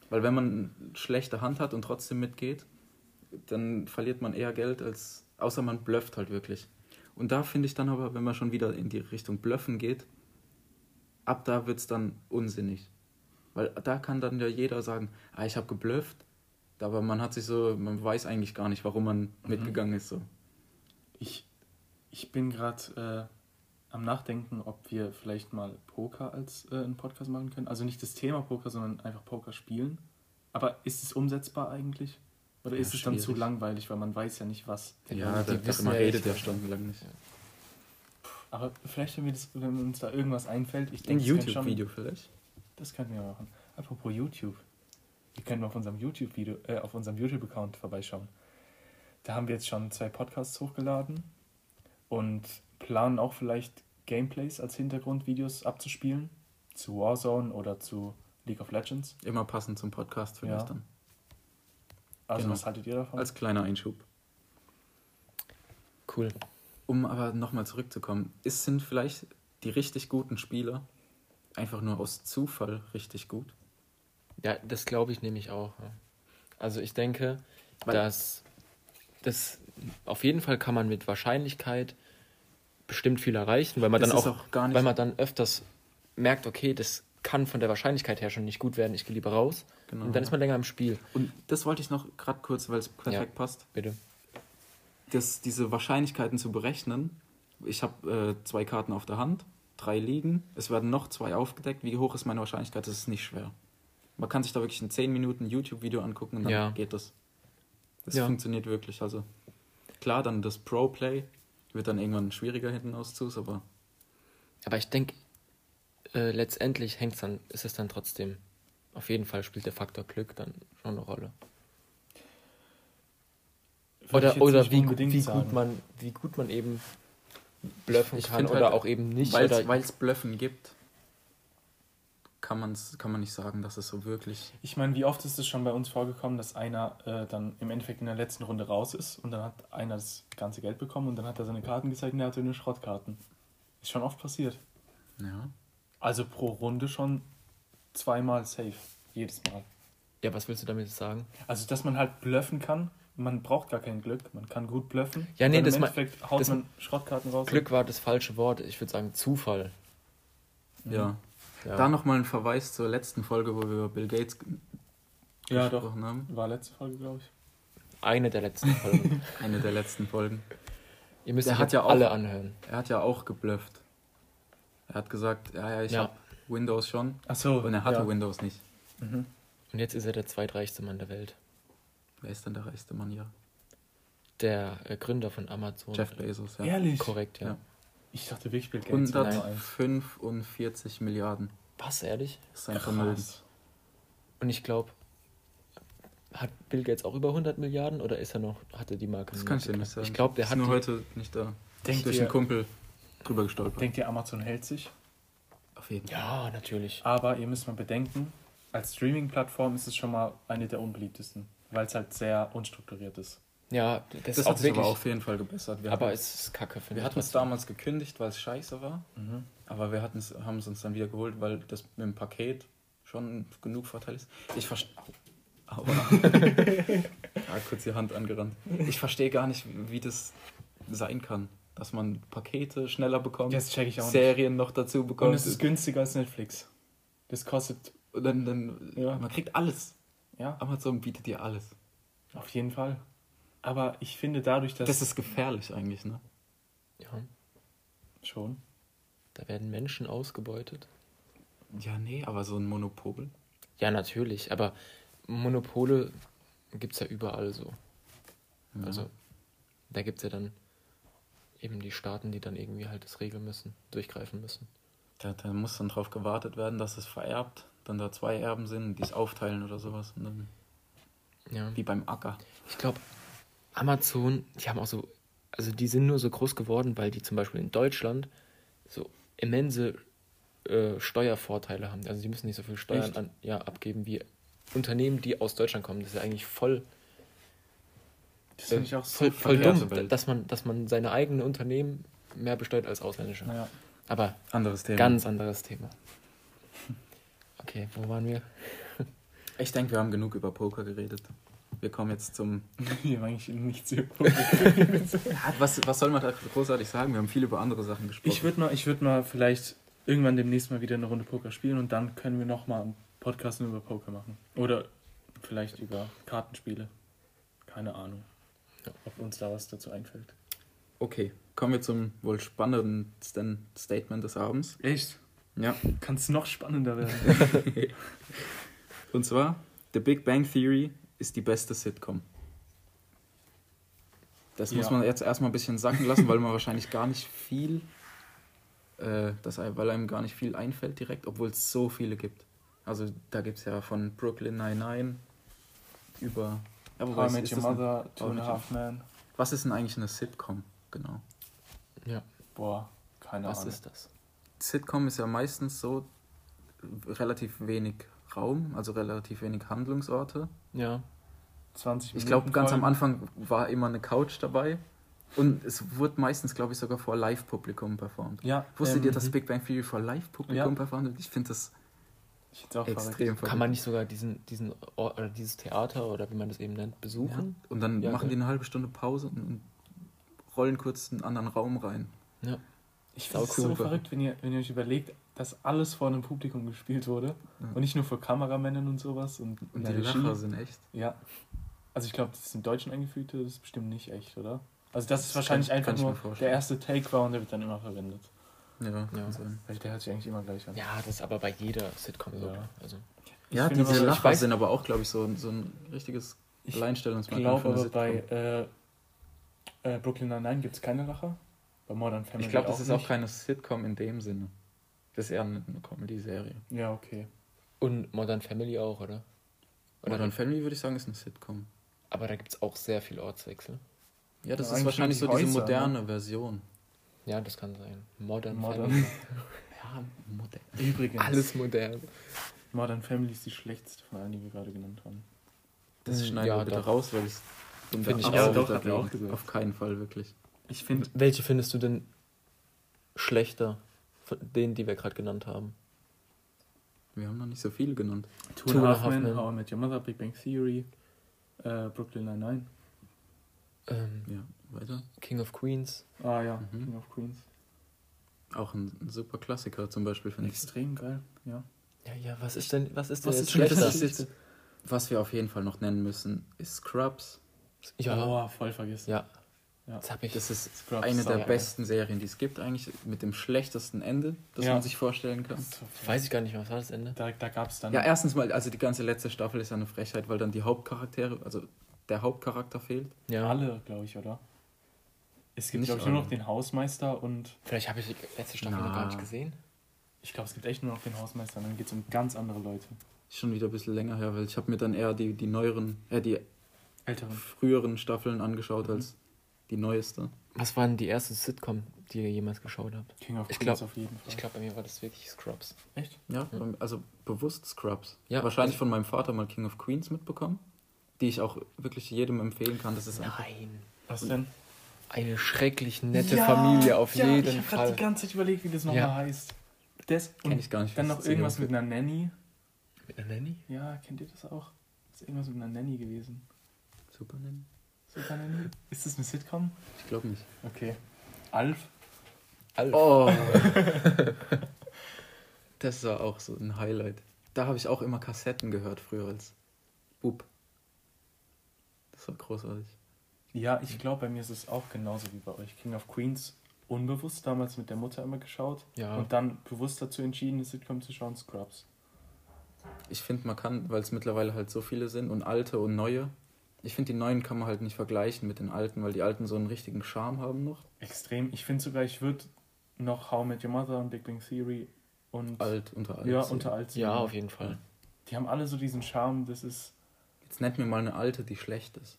Weil wenn man eine schlechte Hand hat und trotzdem mitgeht, dann verliert man eher Geld, als außer man blufft halt wirklich. Und da finde ich dann aber, wenn man schon wieder in die Richtung Bluffen geht, ab da wird es dann unsinnig. Weil da kann dann ja jeder sagen, ah, ich habe geblufft, aber man hat sich so, man weiß eigentlich gar nicht, warum man mitgegangen ist. So. Ich, ich bin gerade äh, am Nachdenken, ob wir vielleicht mal Poker als äh, einen Podcast machen können. Also nicht das Thema Poker, sondern einfach Poker spielen. Aber ist es umsetzbar eigentlich? Oder Ja, ist es dann zu schwierig. langweilig, weil man weiß ja nicht was? Ja, die da, wissen man redet ja stundenlang nicht. Aber vielleicht, wenn, wir das, wenn uns da irgendwas einfällt, ich Ein denke, könnte YouTube-Video vielleicht. Das könnten wir machen. Apropos YouTube. Ihr könnt mal auf unserem YouTube-Video, äh, auf unserem YouTube-Account vorbeischauen. Da haben wir jetzt schon zwei Podcasts hochgeladen und planen auch vielleicht Gameplays als Hintergrundvideos abzuspielen. Zu Warzone oder zu League of Legends. Immer passend zum Podcast vielleicht Ja. dann. Also Genau. was haltet ihr davon? Als kleiner Einschub. Cool. Um aber nochmal zurückzukommen, ist, sind vielleicht die richtig guten Spieler einfach nur aus Zufall richtig gut? Ja, das glaube ich nämlich auch. Also ich denke, Weil- dass das auf jeden Fall kann man mit Wahrscheinlichkeit bestimmt viel erreichen, weil man Das dann auch, auch gar nicht- weil man dann öfters merkt, okay, das kann von der Wahrscheinlichkeit her schon nicht gut werden, ich gehe lieber raus. Genau. Und dann ist man länger im Spiel. Und das wollte ich noch gerade kurz, weil es perfekt Ja. passt, Bitte. das, diese Wahrscheinlichkeiten zu berechnen. Ich habe äh, zwei Karten auf der Hand, drei liegen, es werden noch zwei aufgedeckt. Wie hoch ist meine Wahrscheinlichkeit? Das ist nicht schwer. Man kann sich da wirklich in 10 Minuten ein YouTube-Video angucken und dann Ja. geht das. Das Ja. funktioniert wirklich. Also klar, dann das Pro-Play wird dann irgendwann schwieriger hinten auszus, aber Aber ich denke, äh, letztendlich hängt's dann, ist es dann trotzdem, auf jeden Fall spielt der Faktor Glück dann schon eine Rolle. Würde Oder, oder wie, wie, sagen. gut man, wie gut man eben bluffen Ich kann find oder halt, auch eben nicht. weil es Blöffen gibt, kann, man's, kann man nicht sagen, dass es so wirklich. Ich meine, wie oft ist es schon bei uns vorgekommen, dass einer äh, dann im Endeffekt in der letzten Runde raus ist und dann hat einer das ganze Geld bekommen und dann hat er seine Karten gezeigt und er hatte nur Schrottkarten. Ist schon oft passiert. Ja. Also pro Runde schon zweimal safe. Jedes Mal. Ja, was willst du damit sagen? Also, dass man halt bluffen kann. Man braucht gar kein Glück. Man kann gut bluffen. Ja, nee, das im ma- Endeffekt haut das- man Schrottkarten raus. Glück war das falsche Wort. Ich würde sagen Zufall. Ja. Ja. Da nochmal ein Verweis zur letzten Folge, wo wir über Bill Gates Ja, doch. gesprochen haben. War letzte Folge, glaube ich. Eine der letzten Folgen. Eine der letzten Folgen. Ihr müsst euch ja auch- alle anhören. Er hat ja auch geblufft. Er hat gesagt, ja, ja, ich Ja. habe Windows schon. Ach so. Und er hatte ja. Windows nicht. Mhm. Und jetzt ist er der zweitreichste Mann der Welt. Wer ist denn der reichste Mann hier? Der äh, Gründer von Amazon. Jeff Bezos, ja. Ehrlich? Korrekt, ja. Ja. Ich dachte wirklich, Bill Gates. wäre Nummer eins. 145 Milliarden. Was, ehrlich? Das ist sein Vermögen. Krass. Und ich glaube, hat Bill Gates auch über 100 Milliarden oder ist er noch, hatte die Marke Das kann ich dir nicht sagen. Ich glaube, der ist hat nur die, heute nicht da. Denkt Durch ihr- einen Kumpel drüber gestolpert. Denkt ihr, Amazon hält sich? Auf jeden Fall. Ja, natürlich. Aber ihr müsst mal bedenken, als Streaming-Plattform ist es schon mal eine der unbeliebtesten, weil es halt sehr unstrukturiert ist. Ja, das, Das ist hat auch sich wirklich. aber auf jeden Fall gebessert. Wir aber hatten, es ist kacke, finde wir hatten es damals gekündigt, weil es scheiße war. Aber wir haben es uns dann wieder geholt, weil das mit dem Paket schon genug Vorteil ist. Ich verstehe. Ja, kurz die Hand angerannt. Ich verstehe gar nicht, wie das sein kann. Dass man Pakete schneller bekommt, Das check ich auch nicht. Serien noch dazu Und bekommt. es ist günstiger als Netflix. Das kostet, Und dann, dann Ja. man kriegt alles. ja, Amazon bietet dir alles. auf jeden Fall. Aber ich finde dadurch, dass... Das ist gefährlich eigentlich, ne? Ja, schon. da werden Menschen ausgebeutet. Ja, nee, aber so ein Monopol. Ja, natürlich, aber Monopole gibt es ja überall so. Ja. Also, da gibt es ja dann eben die Staaten, die dann irgendwie halt das regeln müssen, durchgreifen müssen. Da, da muss dann drauf gewartet werden, dass es vererbt, dann da zwei Erben sind, die es aufteilen oder sowas. Und dann, Ja. wie beim Acker. Ich glaube, Amazon, die haben auch so, also die sind nur so groß geworden, weil die zum Beispiel in Deutschland so immense äh, Steuervorteile haben. Also die müssen nicht so viel Steuern an, ja, abgeben wie Unternehmen, die aus Deutschland kommen. Das ist ja eigentlich voll, Das äh, finde ich auch so voll, voll verkehrte dumm, dass man, dass man seine eigenen Unternehmen mehr besteuert als ausländische. Naja. Aber Anderes Thema. ganz anderes Thema. Okay, wo waren wir? Ich denke, wir haben genug über Poker geredet. Wir kommen jetzt zum. Wir haben eigentlich nichts über was, was soll man da großartig sagen? Wir haben viel über andere Sachen gesprochen. Ich würde mal, ich würd mal vielleicht irgendwann demnächst mal wieder eine Runde Poker spielen und dann können wir nochmal einen Podcast nur über Poker machen. Oder vielleicht über Kartenspiele. Keine Ahnung, ob uns da was dazu einfällt. okay, kommen wir zum wohl spannendsten Statement des Abends. Echt? Ja. Kann es noch spannender werden? Und zwar: The Big Bang Theory ist die beste Sitcom. Das muss Ja. man jetzt erstmal ein bisschen sacken lassen, weil man wahrscheinlich gar nicht viel, äh, das, weil einem gar nicht viel einfällt direkt, obwohl es so viele gibt. Also da gibt es ja von Brooklyn Nine-Nine über. Ja, wobei How I Met Your Mother, Two and a Half Men. Was ist denn eigentlich eine Sitcom? Genau. Ja, Boah, keine was Ahnung. ist das? Sitcom ist ja meistens so relativ wenig Raum, also relativ wenig Handlungsorte. Ja, 20 Ich glaube, ganz am. Anfang war immer eine Couch dabei. Und es wurde meistens, glaube ich, sogar vor Live-Publikum performt. Ja, Wusstet ähm, ihr, dass Big Bang Theory vor Live-Publikum Ja. performt wird? Ich finde das Ich find's auch extrem verrückt. Kann man nicht sogar diesen, diesen Ort, oder dieses Theater oder wie man das eben nennt, ja. besuchen? Und dann Ja, machen die okay. eine halbe Stunde Pause und, und rollen kurz in einen anderen Raum rein. Ja. Ich finde es so verrückt, wenn ihr, wenn ihr euch überlegt, dass alles vor einem Publikum gespielt wurde. Ja. Und nicht nur vor Kameramännern und sowas. Und, Und die Regie. Lacher sind echt. Ja. Also ich glaube, das ist im Deutschen eingefügte, das ist bestimmt nicht echt, oder? Also das ist Das wahrscheinlich kann- einfach kann ich nur der erste Take war und der wird dann immer verwendet. Ja, Ja. sein. Weil der hört sich eigentlich immer gleich an. Ja, das ist aber bei jeder Sitcom so. Ja. Also, Ich Ja, finde diese ich Lacher weiß- sind aber auch, glaube ich, so, so ein richtiges Ich Alleinstellungsmerkmal glaube für eine aber bei äh, äh, Brooklyn Nine-Nine gibt es keine Lacher. Bei Modern Family Ich glaube, das ist auch nicht. keine Sitcom in dem Sinne. Das ist eher eine, Comedy-Serie. Ja, okay. und Modern Family auch, oder? oder Modern Family würde ich sagen, ist eine Sitcom. aber da gibt es auch sehr viel Ortswechsel. Ja, das Ja, ist wahrscheinlich so die diese Häuser, ne? moderne Version. Ja, das kann sein. Modern, Modern. Family. Ja, modern. Übrigens, Alles modern. Modern Family ist die schlechteste von allen, die wir gerade genannt haben. Das Hm, schneiden ja, wir bitte doch. raus, weil ich bin Find ich auch. Doch, hat auch gesagt. Auf keinen Fall, wirklich. Ich finde, Welche findest du denn schlechter Von denen, die wir gerade genannt haben. Wir haben noch nicht so viele genannt. Two, Two and a Half Half Men. How I Met Your Mother, Big Bang Theory, äh, Brooklyn Nine-Nine. Ähm, Ja, weiter. King of Queens. Ah ja, Mhm. King of Queens. Auch ein, ein super Klassiker zum Beispiel, finde ich. Extrem geil, ja. Ja, ja, was ist denn, was ist denn Was jetzt ist denn schlechter? das ist jetzt, was wir auf jeden Fall noch nennen müssen, ist Scrubs. Ja, Oh, voll vergessen. ja. Ja. Das. Das ist Scrubs, eine der besten Serien, die es gibt, eigentlich mit dem schlechtesten Ende, das Ja. man sich vorstellen kann. Weiß ich gar nicht was war das Ende? Da, da gab es dann. Ja, erstens mal, also die ganze letzte Staffel ist ja eine Frechheit, weil dann die Hauptcharaktere, also der Hauptcharakter fehlt. Ja. alle, glaube ich, oder? Es gibt, Nicht glaube ich, nur noch den Hausmeister und Vielleicht habe ich die letzte Staffel noch gar nicht gesehen. ich glaube, es gibt echt nur noch den Hausmeister. Und dann geht es um ganz andere Leute. Ist schon wieder ein bisschen länger her, weil ich habe mir dann eher die, die neueren, äh, die Älteren. früheren Staffeln angeschaut Mhm. als die neueste. Was war denn die erste Sitcom, die ihr jemals geschaut habt? King of Ich Queens glaub- auf jeden Fall. Ich glaube, bei mir war das wirklich Scrubs. Echt? Ja, also bewusst Scrubs. Ja, Wahrscheinlich also- von meinem Vater mal King of Queens mitbekommen, die ich auch wirklich jedem empfehlen kann. Das ist einfach Nein. Was denn? Eine schrecklich nette Familie auf ja, jeden ich habe gerade Fall. die ganze Zeit überlegt, wie das nochmal Ja. heißt. Das Kenn und ich gar nicht, Dann noch irgendwas mit einer Nanny. Mit einer Nanny? Ja, kennt ihr das auch? Das ist irgendwas mit einer Nanny gewesen. super nennen. Nanny? Ist das eine Sitcom? Ich glaube nicht. Okay. Alf? Alf. Oh. das war auch so ein Highlight. Da habe ich auch immer Kassetten gehört früher als Bub. Das war großartig. Ja, ich glaube, bei mir ist es auch genauso wie bei euch. King of Queens unbewusst damals mit der Mutter immer geschaut Ja. und dann bewusst dazu entschieden, eine Sitcom zu schauen, Scrubs. Ich finde, man kann, weil es mittlerweile halt so viele sind und alte und neue. Ich finde, die neuen kann man halt nicht vergleichen mit den alten, weil die alten so einen richtigen Charme haben noch. Extrem. Ich finde sogar, ich würde noch How Met Your Mother und Big Bang Theory und Alt unter alt. ja, unter alt Ja, auf jeden Fall. Die haben alle so diesen Charme, das ist. Jetzt nennt mir mal eine alte, die schlecht ist.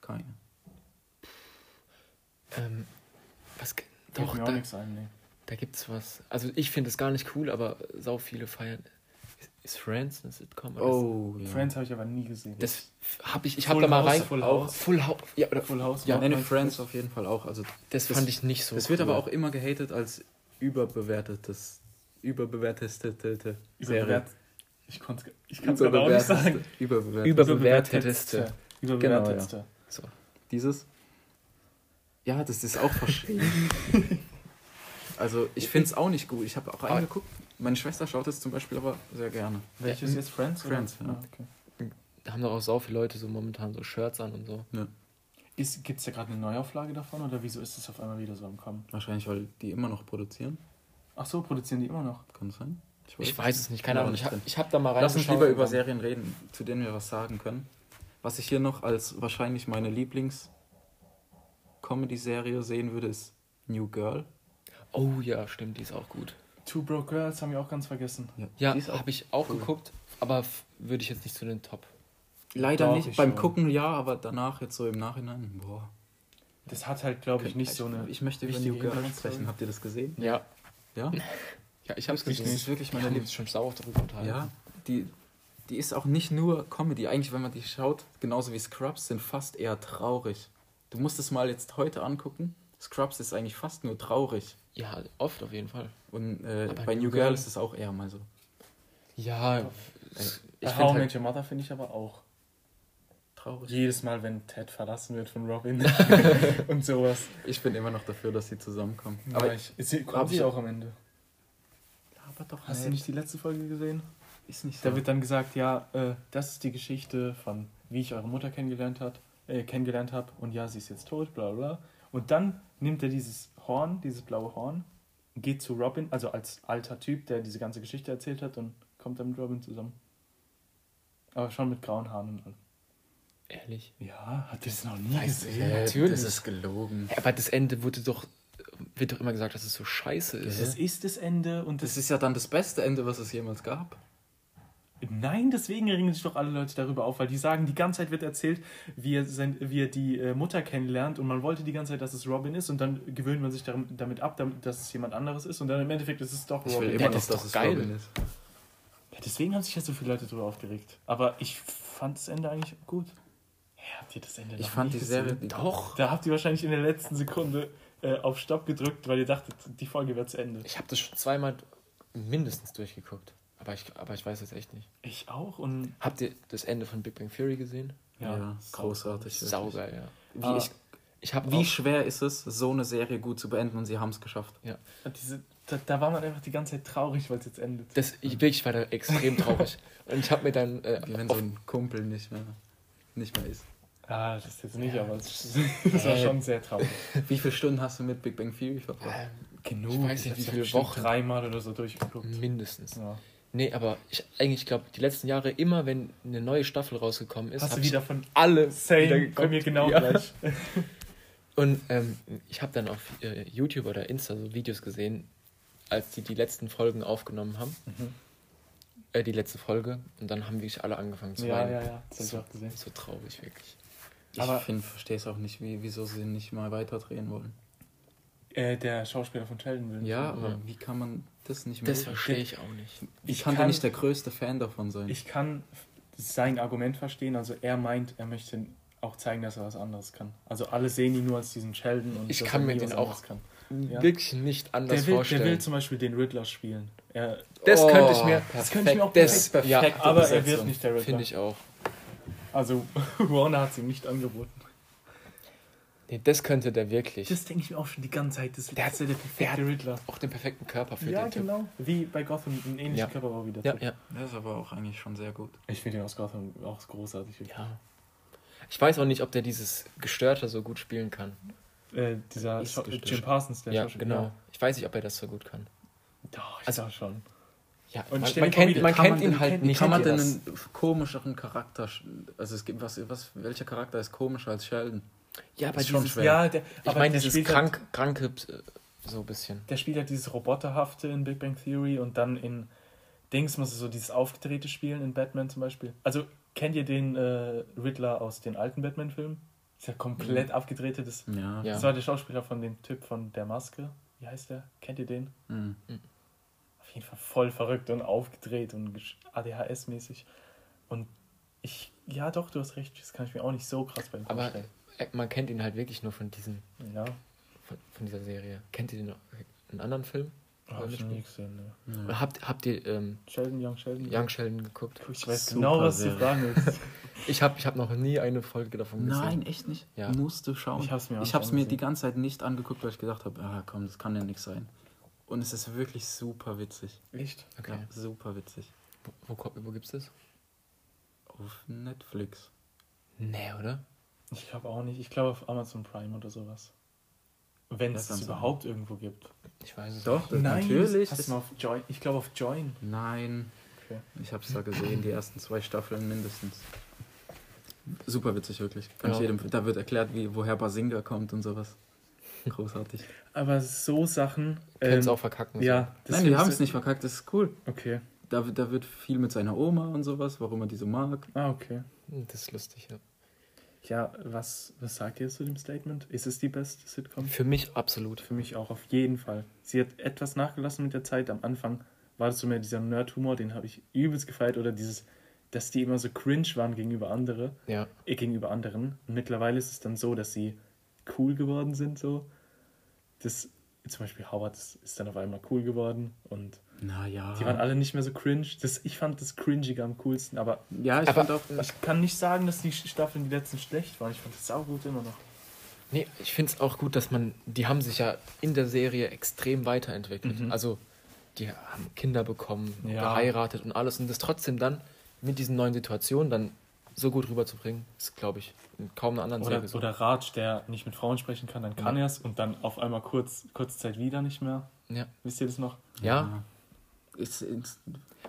Keine. Ähm, was. Doch, mir auch da, nichts ein, nee. da gibt's was. Also, ich finde es gar nicht cool, aber sau viele feiern. Ist, Friends eine Sitcom? Oh, ja. Friends habe ich aber nie gesehen. Das, habe ich. Ich habe da mal rein. Full House. Full House. Ja, oder, Full House. Ja, nenne Friends auf jeden Fall auch. Also das, Das- fand ich nicht so. das wird cool. aber auch immer gehatet als überbewertetes, überbewerteste Serie. Überbewert. Ich konnte ich kann's gerade auch nicht sagen. Überbewertet. Überbewerteteste. Überbewertetste. So. Dieses? Ja, das ist auch verschrieben. also ich finde es auch nicht gut. Ich habe auch reingeguckt. Meine Schwester schaut es zum Beispiel aber sehr gerne. Welches jetzt Friends? oder? Friends, ja. Ah, okay. Da haben doch auch sau viele Leute so momentan so Shirts an und so. Gibt es da gerade eine Neuauflage davon oder wieso ist es auf einmal wieder so am Kommen? Wahrscheinlich, weil die immer noch produzieren. Ach so, produzieren die immer noch? Kann das sein? Ich weiß es nicht, keine Ja, Ahnung. Ich habe ich hab da mal Lass uns lieber über Serien reden, zu denen wir was sagen können. Was ich hier noch als wahrscheinlich meine Lieblings-Comedy-Serie sehen würde, ist New Girl. Oh ja, stimmt, die ist auch gut. Two Broke Girls haben wir auch ganz vergessen. Ja, auch habe ich auch cool. geguckt, aber würde ich jetzt nicht zu den Top. Leider Doch, nicht. ich Beim schon. Gucken ja, aber danach jetzt so im Nachhinein. Boah. Das hat halt, glaube ich, nicht so eine. Ich möchte über wichtige New Girl sprechen. Habt ihr das gesehen? Ja. Ja? Ja, ich habe es Ich gesehen. Das ist wirklich Wir meine uns schon sauer darüber unterhalten. Ja, die, die ist auch nicht nur Comedy. Eigentlich, wenn man die schaut, genauso wie Scrubs, sind fast eher traurig. Du musst es mal jetzt heute angucken. Scrubs ist eigentlich fast nur traurig. Ja, oft auf jeden Fall. Und äh, bei New New Girl Girl- ist es auch eher mal so. Ja, Äh, Ich ich How Met halt Your Mother finde ich aber auch. traurig. Jedes Mal, wenn Ted verlassen wird von Robin und sowas. Ich bin immer noch dafür, dass sie zusammenkommen. Aber Aber ich, sie, kommt sie auch am Ende. aber doch Hast du nicht die letzte Folge gesehen? Ist nicht Da wird dann gesagt, ja, äh, das ist die Geschichte von, wie ich eure Mutter kennengelernt hat, äh, kennengelernt habe und ja, sie ist jetzt tot, bla bla. Und dann nimmt er dieses Horn, dieses blaue Horn, geht zu Robin, also als alter Typ, der diese ganze Geschichte erzählt hat und kommt dann mit Robin zusammen. Aber schon mit grauen Haaren und allem. ehrlich. Ja, hat das noch nie Weiß gesehen? ja. natürlich. Das ist gelogen. Ja, aber das Ende wurde doch, wird doch immer gesagt, dass es so scheiße ist. Das ist das Ende und Das das ist ja dann das beste Ende, was es jemals gab. Nein, deswegen regen sich doch alle Leute darüber auf, weil die sagen, die ganze Zeit wird erzählt, wie er, sein, wie er die äh, Mutter kennenlernt und man wollte die ganze Zeit, dass es Robin ist und dann gewöhnt man sich damit ab, dass es jemand anderes ist und dann im Endeffekt ist es doch Ich Robin. will Ja, immer noch, das ist dass doch es geil. Robin ist. Ja, deswegen haben sich ja so viele Leute darüber aufgeregt. Aber ich fand das Ende eigentlich gut. Ja, habt ihr das Ende Ich noch fand die Serie. Doch. Da habt ihr wahrscheinlich in der letzten Sekunde äh, auf Stopp gedrückt, weil ihr dachtet, die Folge wird zu Ende. Ich habe das schon zweimal mindestens durchgeguckt. Aber ich, aber ich weiß jetzt echt nicht. Ich auch und Habt ihr das Ende von Big Bang Theory gesehen? Ja, sau- großartig. Saugeil, ja. Wie, Ah. ich, Ich habe wie schwer ist es, so eine Serie gut zu beenden und sie haben es geschafft? Diese, da, da war man einfach die ganze Zeit traurig, weil es jetzt endet. das, ich wirklich war da extrem traurig. Und ich habe mir dann äh, Wie wenn so ein Kumpel nicht mehr, nicht mehr ist. Ah, das ist jetzt nicht, Ja. aber es, das war Äh, schon sehr traurig. Wie viele Stunden hast du mit Big Bang Theory verbracht? ähm, Genug. ich weiß nicht, hab's wie ja viele Wochen. Dreimal oder so durchgeguckt. mindestens. Ja. Nee, aber ich eigentlich glaube, die letzten Jahre immer, wenn eine neue Staffel rausgekommen ist, Hast du ich wieder von alle wieder Same bei mir genau Ja. gleich. Und ähm, ich habe dann auf äh, YouTube oder Insta so Videos gesehen, als die die letzten Folgen aufgenommen haben. Mhm. Äh, die letzte Folge. Und dann haben wirklich alle angefangen zu Ja, weinen. ja, ja, das hab ich So, auch gesehen. so traurig, wirklich. Ich Aber- finde, verstehe es auch nicht, wie, wieso sie nicht mal weiterdrehen wollen. Äh, der Schauspieler von Sheldon will. Ja, aber Ja. wie kann man das nicht mehr? Das verstehe ich auch nicht. Ich Ich kann, kann- nicht der größte Fan davon sein. Ich kann sein Argument verstehen. Also er meint, er möchte auch zeigen, dass er was anderes kann. Also alle sehen ihn nur als diesen Sheldon und Ich dass kann er mir den auch kann. Ja. Wirklich nicht anders Der will, vorstellen. der will zum Beispiel den Riddler spielen. Er, das Oh, könnte ich mir. das könnte ich mir auch Das, perfekt, ja, perfekt. aber er wird nicht der Riddler. finde ich auch. Also Warner hat es ihm nicht angeboten. Nee, das könnte der wirklich. Das denke ich mir auch schon die ganze Zeit. Das Der hat- ist ja der perfekte hat- Riddler. auch den perfekten Körper für Ja, den Typ. genau. Wie bei Gotham, ein ähnlicher Ja. Körperbau wie der Ja, Typ. ja, Der ist aber auch eigentlich schon sehr gut. Ich finde ihn aus Gotham auch großartig. ja. Ich weiß auch nicht, ob der dieses Gestörte so gut spielen kann. Äh, dieser gestört. Jim Parsons, der ja, genau. Ich weiß nicht, ob er das so gut kann. Doch, ich Also- schon. Ja, Und man, man kennt, man kennt man ihn halt Wie nicht. kann man denn einen komischeren Charakter, also es gibt, was, was, welcher Charakter ist komischer als Sheldon? Ja, aber ist schon dieses, schwer. Ja, der, ich meine, dieses spielt krank, Halt, kranke, äh, so ein bisschen. der spielt halt dieses Roboterhafte in Big Bang Theory und dann in Dings muss er so dieses aufgedrehte spielen in Batman zum Beispiel. Also kennt ihr den äh, Riddler aus den alten Batman-Filmen? Ist ja komplett Mhm. abgedrehte. Das, Ja. Das war der Schauspieler von dem Typ von der Maske. Wie heißt der? Kennt ihr den? Mhm. auf jeden Fall voll verrückt und aufgedreht und ADHS-mäßig. Und ich, ja doch, du hast recht, das kann ich mir auch nicht so krass bei ihm Aber vorstellen. Äh, man kennt ihn halt wirklich nur von, diesen, Ja, von, von dieser Serie. Kennt ihr den noch? einen anderen Film? habe ich nie gesehen. Ne. Ja. Habt, habt ihr ähm, Sheldon, Young Sheldon. Young Sheldon geguckt? Ich weiß Super genau, was du Serie. fragen willst. Ich habe ich hab noch nie eine Folge davon gesehen. Nein, echt nicht. Ja. Musst du schauen. Ich hab's mir auch ich hab's mir die ganze Zeit nicht angeguckt, weil ich gedacht habe, ah komm, das kann ja nichts sein. Und es ist wirklich super witzig. Echt? Okay. Ja, super witzig. Wo, wo, wo gibt's das? Auf Netflix. Nee, oder? Ich glaube auch nicht. Ich glaube auf Amazon Prime oder sowas. Wenn es kann es sein. überhaupt irgendwo gibt. Ich weiß es Doch, nicht. das Nein, natürlich. Hast du mal auf Join? Ich glaube auf Join. Nein. Okay. Ich hab's da gesehen, die ersten zwei Staffeln mindestens. Super witzig, wirklich. Kann ich Ja. jedem, da wird erklärt, wie, woher Basinga kommt und sowas. Großartig. Aber so Sachen. Ähm, auch verkacken. Ja, das Nein, die haben es nicht verkackt, das ist cool. Okay. Da, wird- da wird viel mit seiner Oma und sowas, warum er die so mag. Ah, okay. Das ist lustig, ja. Ja, was, was sagt ihr zu dem Statement? Ist es die beste Sitcom? Für mich absolut. Für mich auch, auf jeden Fall. Sie hat etwas nachgelassen mit der Zeit. Am Anfang war das so mehr dieser Nerd-Humor, den habe ich übelst gefeiert. Oder dieses, dass die immer so cringe waren gegenüber andere, Ja. äh, gegenüber anderen. Und mittlerweile ist es dann so, dass sie cool geworden sind. So. Das, zum Beispiel Howard ist, ist dann auf einmal cool geworden. Und Naja. die waren alle nicht mehr so cringe. Das, ich fand das Cringige am coolsten. Aber Ja, ich Aber- fand auch. ich kann nicht sagen, dass die Staffeln die letzten schlecht waren. Ich fand das saugut immer noch. Nee, ich finde es auch gut, dass man, die haben sich ja in der Serie extrem weiterentwickelt. Mhm. Also, die haben Kinder bekommen, Ja. geheiratet und alles. Und das trotzdem dann mit diesen neuen Situationen dann so gut rüberzubringen, ist, glaube ich, in kaum einer anderen Oder, Serie so. oder Raj, der nicht mit Frauen sprechen kann, dann kann Ja. er es und dann auf einmal kurz, kurze Zeit wieder nicht mehr. Ja. Wisst ihr das noch? Ja. Ist, ist,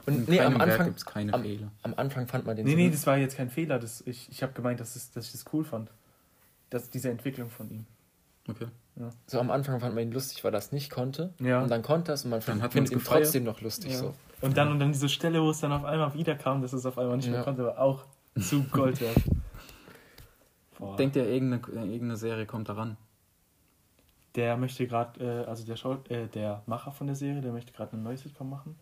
Und in nee, am keinem Werk Anfang, gibt's keine am- Fehler. am Anfang fand man den Nee, so nee, gut. das war jetzt kein Fehler. Das, ich ich habe gemeint, dass, es, dass ich das cool fand. Das, diese Entwicklung von ihm. Okay. so am Anfang fand man ihn lustig, weil er es nicht konnte. Ja. Und dann konnte er es und man findet ihn gefeiert. trotzdem noch lustig. Ja. So. Und dann, und dann diese Stelle, wo es dann auf einmal wiederkam, dass es auf einmal nicht mehr Ja. konnte, war auch zu Gold wert. Denkt ihr, irgendeine, irgendeine Serie kommt daran? Der möchte gerade, äh, also der, Schau äh, der Macher von der Serie, der möchte gerade eine neue Sitcom machen.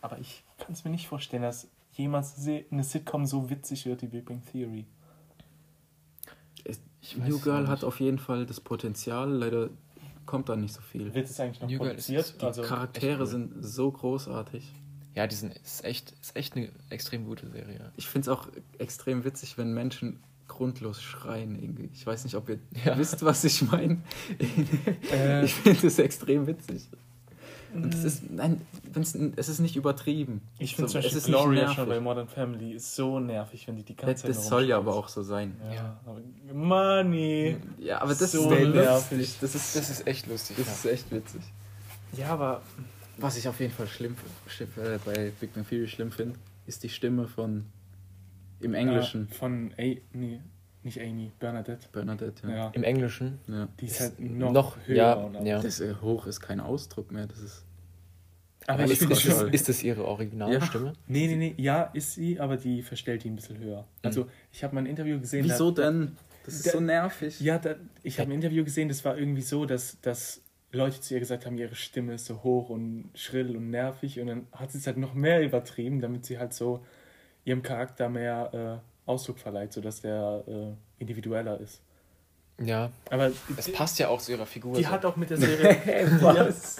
Aber ich kann es mir nicht vorstellen, dass jemals eine Sitcom so witzig wird wie Big Bang Theory. Ich New Girl hat auf jeden Fall das Potenzial, leider kommt da nicht so viel. Wird es eigentlich noch New Girl produziert? ist- Die also, Charaktere echt sind so großartig. Ja, die sind, ist, echt, ist echt eine extrem gute Serie. Ich finde es auch extrem witzig, wenn Menschen grundlos schreien irgendwie. Ich weiß nicht, ob ihr Ja. wisst, was ich meine. Äh, Ich finde es extrem witzig. Und es ist, nein, wenn's, es ist nicht übertrieben. ich finde So, zum es ist nicht Gloria nervig. schon bei Modern Family ist so nervig, wenn die die ganze Das, Zeit das soll ja aber auch so sein. Ja, Ja. Aber Money. Ja, aber das So ist nervig. lustig. Das ist, Das ist echt lustig. das ja. ist echt witzig. Ja, aber Was ich auf jeden Fall schlimm, schlimm äh, bei Big Bang Theory schlimm finde, ist die Stimme von im Englischen Äh, von A nee, nicht Amy, Bernadette. Bernadette. Ja. Ja. Im Englischen. Ja. Die ist Ist halt noch, noch- höher. ja, ja. Das äh, hoch ist kein Ausdruck mehr. Das ist Aber Aber ich ist, finde ist, das schon. ist das ihre Originalstimme? Nee, nee, nee, ja, ist sie, aber die verstellt die ein bisschen höher. Also, Mhm. ich habe mal ein Interview gesehen. Wieso da, denn? Das ist Da- so nervig. Ja, da, ich habe ein Interview gesehen, das war irgendwie so, dass, dass Leute zu ihr gesagt haben, ihre Stimme ist so hoch und schrill und nervig und dann hat sie es halt noch mehr übertrieben, damit sie halt so ihrem Charakter mehr äh, Ausdruck verleiht, sodass der äh, individueller ist. Ja. Aber Es die, passt ja auch zu ihrer Figur. die so. hat auch mit der Serie. Was?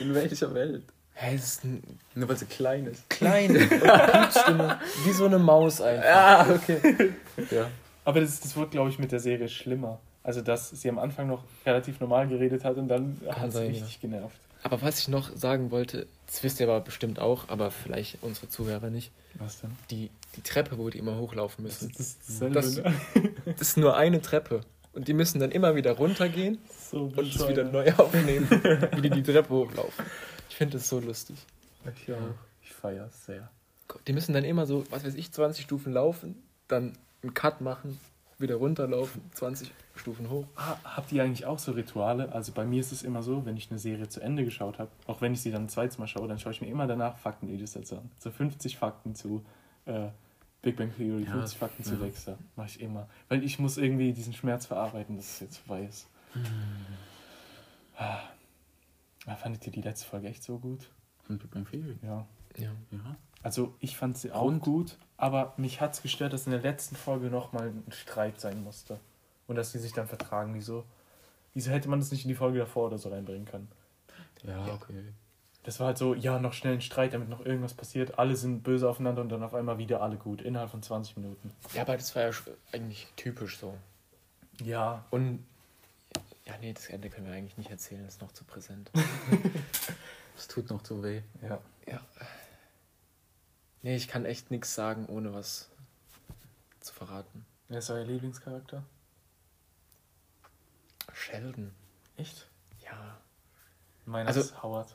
In welcher Welt? Hä, es ist eine Nur weil sie klein ist. kleine Piepstimme, wie so eine Maus einfach. Ah, okay. ja. Aber das, das wurde, glaube ich, mit der Serie schlimmer. Also, dass sie am Anfang noch relativ normal geredet hat und dann hat es sein, richtig genervt. Aber was ich noch sagen wollte, das wisst ihr aber bestimmt auch, aber vielleicht unsere Zuhörer nicht, Was denn? die, die Treppe, wo die immer hochlaufen Das müssen, ist das dasselbe, Das- ne? das ist nur eine Treppe. Und die müssen dann immer wieder runtergehen So und es wieder neu aufnehmen, wie die die Treppe hochlaufen. Ich finde das so lustig. Ich auch. Ich feiere es sehr. Die müssen dann immer so, was weiß ich, 20 Stufen laufen, dann einen Cut machen, wieder runterlaufen, 20 Stufen hoch. Ah, habt ihr eigentlich auch so Rituale? Also bei mir ist es immer so, wenn ich eine Serie zu Ende geschaut habe, auch wenn ich sie dann ein zweites Mal schaue, dann schaue ich mir immer danach Fakten-Videos dazu an. So 50 Fakten zu äh, Big Bang Theory, Ja, 50 Fakten zu ja. Dexter. Mache ich immer. Weil ich muss irgendwie diesen Schmerz verarbeiten, dass es jetzt vorbei ist. Ah. Ah, Fandet ihr die letzte Folge echt so gut? Von Big Bang Theory. Ja. Ja. Ja. Also ich fand sie auch Grund? gut, aber mich hat es gestört, dass in der letzten Folge nochmal ein Streit sein musste. Und dass die sich dann vertragen. Wieso, wieso hätte man das nicht in die Folge davor oder so reinbringen können? Ja, okay. Das war halt so, ja, noch schnell ein Streit, damit noch irgendwas passiert. Alle sind böse aufeinander und dann auf einmal wieder alle gut. Innerhalb von 20 Minuten. ja, aber das war ja eigentlich typisch so. Ja. Und ja, nee, das Ende können wir eigentlich nicht erzählen, das ist noch zu präsent. Es tut noch zu weh. Ja. ja. Nee, ich kann echt nichts sagen, ohne was zu verraten. Wer ist euer Lieblingscharakter? Sheldon. Echt? Ja. Meiner Also- ist Howard.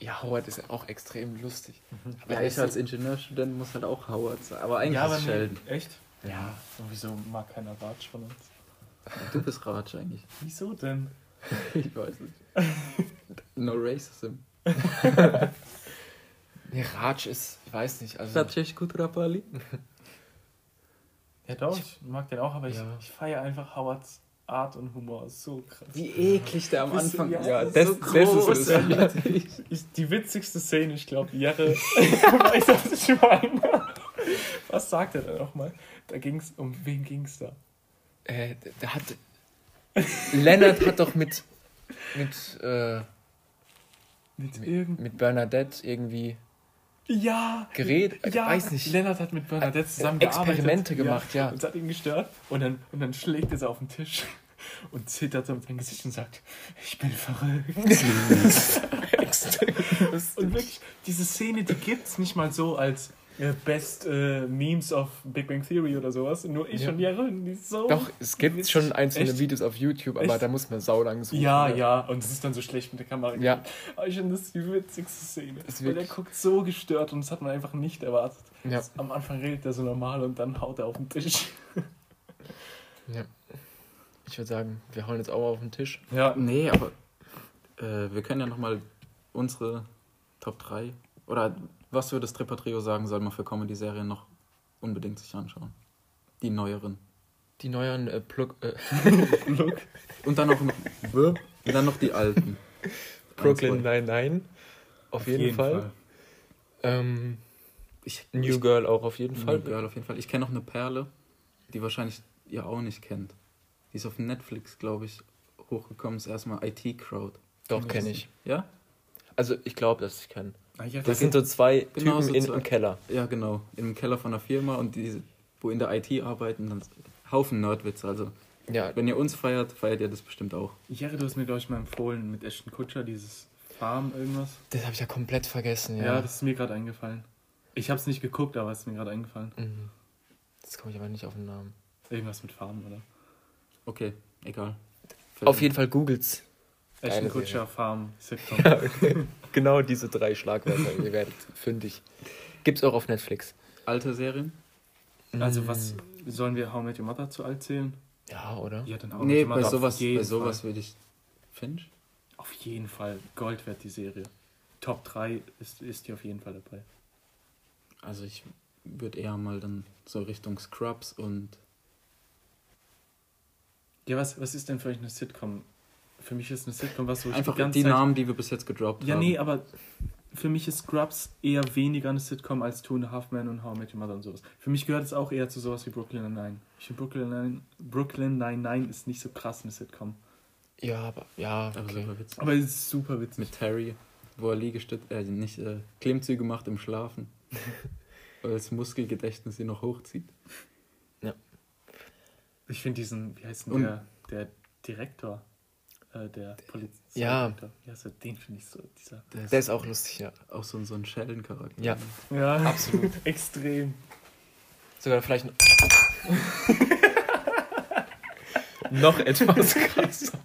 Ja, Howard ist auch extrem lustig. Aber Ja, ich als so- Ingenieurstudent muss halt auch Howard sein. Aber eigentlich ja, ist aber es nee, Sheldon. Echt? Ja. Und wieso mag keiner Ratsch von uns? Du bist Ratsch eigentlich. Wieso denn? Ich weiß nicht. No Racism. Nee, Raj ist, ich weiß nicht, also. Rajesh Kutrapali. Ja doch, ich mag den auch, aber ich, Ja. ich feiere einfach Howards Art und Humor. So krass. Wie eklig der am Bist Anfang ja, ja, das- das, das so ist groß. lustig. Ich, die witzigste Szene, ich glaube, Jere weiß, was ich meine. Was sagt er da nochmal? Da ging's, um wen ging's da? Äh, der hat. Lennart hat doch mit. Mit, äh, Mit mit, mit Bernadette irgendwie Ja! geredet. Ja, weiß nicht. Lennart hat mit Bernadette Äh, zusammen Experimente gemacht, ja. Und es hat ihn gestört. Und dann, und dann schlägt er sie auf den Tisch und zittert so mit seinem Gesicht und sagt, ich bin verrückt. und wirklich, diese Szene, die gibt's nicht mal so als Best äh, Memes of Big Bang Theory oder sowas. Nur ich Ja. und Jeroen, die so... Doch, es gibt witzig. schon einzelne Echt? Videos auf YouTube, aber Echt? da muss man saulang suchen. Ja, ne? ja, und es ist dann so schlecht mit der Kamera. Ja. Aber ich finde, das ist die witzigste Szene. Ist Weil der wirklich- guckt so gestört und das hat man einfach nicht erwartet. Ja. Am Anfang redet er so normal und dann haut er auf den Tisch. ja. Ich würde sagen, wir hauen jetzt auch mal auf den Tisch. Ja, Nee, aber äh, wir können ja nochmal unsere Top 3 oder was würde das Tripper-Trio sagen, soll man für Comedy-Serien noch unbedingt sich anschauen. Die neueren. Die neuen äh, Plug, äh, Und dann noch, und dann noch die alten. Brooklyn Ein, zwei. Nine-Nine. Auf, jeden, Fall. Ähm, Ich, New ich, Girl auch auf jeden Fall. New Girl auf jeden Fall. Ich kenne noch eine Perle, die wahrscheinlich ihr auch nicht kennt. Die ist auf Netflix, glaube ich, hochgekommen. Ist erstmal IT Crowd. Doch, kenne ich. Ja? Also ich glaube, dass ich kenne. Das sind so zwei Genau, Typen so in, zwei. im Keller. Ja, genau. Im Keller von einer Firma und die, wo in der IT arbeiten, dann Haufen Nerdwitze. Also, Ja, wenn ihr uns feiert, feiert ihr das bestimmt auch. Jerry, du hast mir, glaube ich, mal empfohlen mit Ashton Kutscher, dieses Farm irgendwas. das habe ich ja komplett vergessen. Ja, Ja, das ist mir gerade eingefallen. Ich habe es nicht geguckt, aber es ist mir gerade eingefallen. Mhm. Jetzt komme ich aber nicht auf den Namen. Irgendwas mit Farm, oder? Okay, egal. Auf jeden Fall googelt's. Ashton Geile Kutscher, Farm, Sitcom. genau diese drei Schlagwörter. Ihr werdet fündig. Gibt's auch auf Netflix. Alte Serien? Also was, sollen wir How I Met Your Mother zu alt zählen? Ja, oder? Ja, dann I Nee, bei sowas, bei sowas würde ich. Finch? Auf jeden Fall. Gold wert die Serie. Top 3 ist, ist die auf jeden Fall dabei. Also ich würde eher mal dann so Richtung Scrubs und Ja, was, was ist denn für euch eine Sitcom? Für mich ist eine Sitcom was, wo ich einfach die ganze die Zeit... Namen, die wir bis jetzt gedroppt Ja, haben. nee, aber für mich ist Scrubs eher weniger eine Sitcom als Two and a Half Men und How I Met Your Mother und sowas. Für mich gehört es auch eher zu sowas wie Brooklyn Nine-Nine. Ich finde Brooklyn Nine Brooklyn Nine-Nine ist nicht so krass eine Sitcom. Ja, aber ja, Aber okay. super witzig. Aber es ist super witzig. Mit Terry, wo er Liegestütze, äh, nicht äh, Klimmzüge macht im Schlafen. weil das Muskelgedächtnis ihn noch hochzieht. Ich finde diesen, wie heißt denn der, der Direktor, äh, der Polizei. Ja. Ja, so, den finde ich so, dieser. Der ist, Der ist auch lustig, ja. auch so, ein- so ein Schellencharakter. Ja. Ja, Absolut. extrem. Sogar vielleicht noch, noch etwas krasser.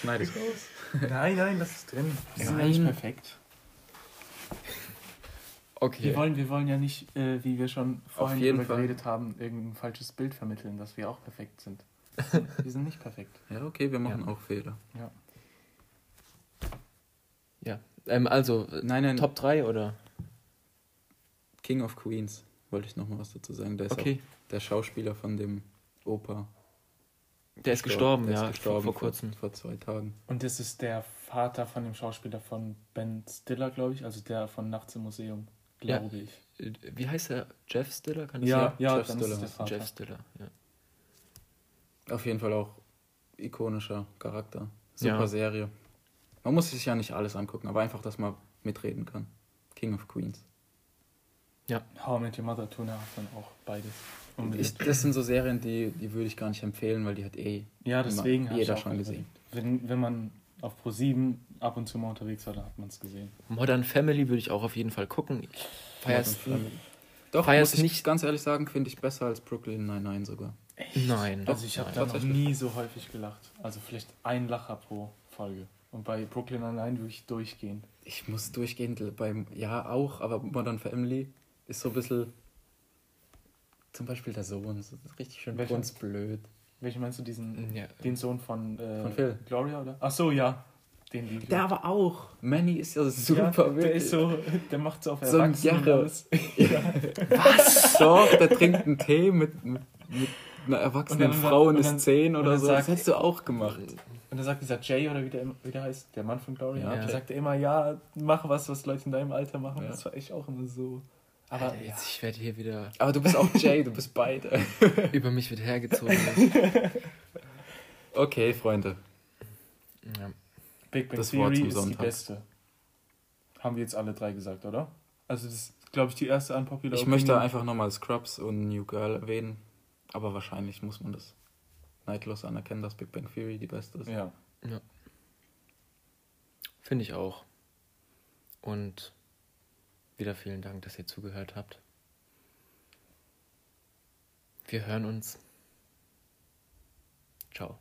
Schneide es raus. Nein, nein, das ist drin. Sind ja Nein. nicht perfekt. Okay. Wir wollen, wir wollen ja nicht, äh, wie wir schon vorhin geredet haben, irgendein falsches Bild vermitteln, dass wir auch perfekt sind. Wir sind nicht perfekt. Ja, okay, wir machen Ja. auch Fehler. Ja. Ja. Ähm, also, Nein, nein, Top 3 oder? King of Queens wollte ich noch mal was dazu sagen. Der ist Okay. auch der Schauspieler von dem Opa. Der ist gestorben, Der ja, ist gestorben vor, vor kurzem. Vor, vor zwei Tagen. Und das ist der Vater von dem Schauspieler von Ben Stiller, glaube ich, also der von Nachts im Museum, Ja. glaube ich. Äh, Wie heißt der? Jeff Stiller? Kann das Ja, sein? ja, Jeff dann Stiller. ist es der Vater. Jeff Stiller, ja. Auf jeden Fall auch ikonischer Charakter. Super Ja. Serie. Man muss sich ja nicht alles angucken, aber einfach, dass man mitreden kann. King of Queens. How I Met Your Mother, Two and a Half Men auch beides. Ich, das sind so Serien, die, die würde ich gar nicht empfehlen, weil die hat eh ja, deswegen immer jeder auch schon gesehen. Wenn, wenn man auf Pro7 ab und zu mal unterwegs war, dann hat man es gesehen. Modern Family würde ich auch auf jeden Fall gucken. Feierst Modern Family. Doch, feierst muss ich nicht- ganz ehrlich sagen, finde ich besser als Brooklyn Nine-Nine sogar. Nein. Also ich habe da noch nie so häufig gelacht. Also vielleicht ein Lacher pro Folge. Und bei Brooklyn allein wirklich durchgehend. Ich muss durchgehend beim, ja auch, aber Modern Family ist so ein bisschen, zum Beispiel der Sohn, das ist richtig schön Welcher? blöd. Welchen meinst du, diesen, Ja. den Sohn von, äh, Von Phil. Gloria, oder? Ach so, ja. Den liebe ich. Der aber auch. Manny ist ja super, ja, der ist so, der macht so auf So ein Erwachsenen Jarre. alles. Was? Doch, der trinkt einen Tee mit, mit, mit einer erwachsenen dann- Frau und und ist dann- 10 und oder so. sagt- das hättest du auch gemacht. Und dann sagt dieser Jay, oder wie der, immer- wie der heißt, der Mann von Gloria, Ja, der sagt immer, ja, mach was, was Leute in deinem Alter machen. Ja. Das war echt auch immer so. Aber Alter, jetzt, ich werde hier wieder, Aber du bist auch Jay, du bist beide. über mich wird hergezogen. Okay, Freunde. ja. Big Bang Das Theory ist die beste. Haben wir jetzt alle drei gesagt, oder? Also das ist, glaube ich, die erste unpopular Ich möchte Opinion. einfach nochmal Scrubs und New Girl erwähnen. Aber wahrscheinlich muss man das neidlos anerkennen, dass Big Bang Theory die beste ist. Ja. Finde ich auch. Und wieder vielen Dank, dass ihr zugehört habt. Wir hören uns. Ciao.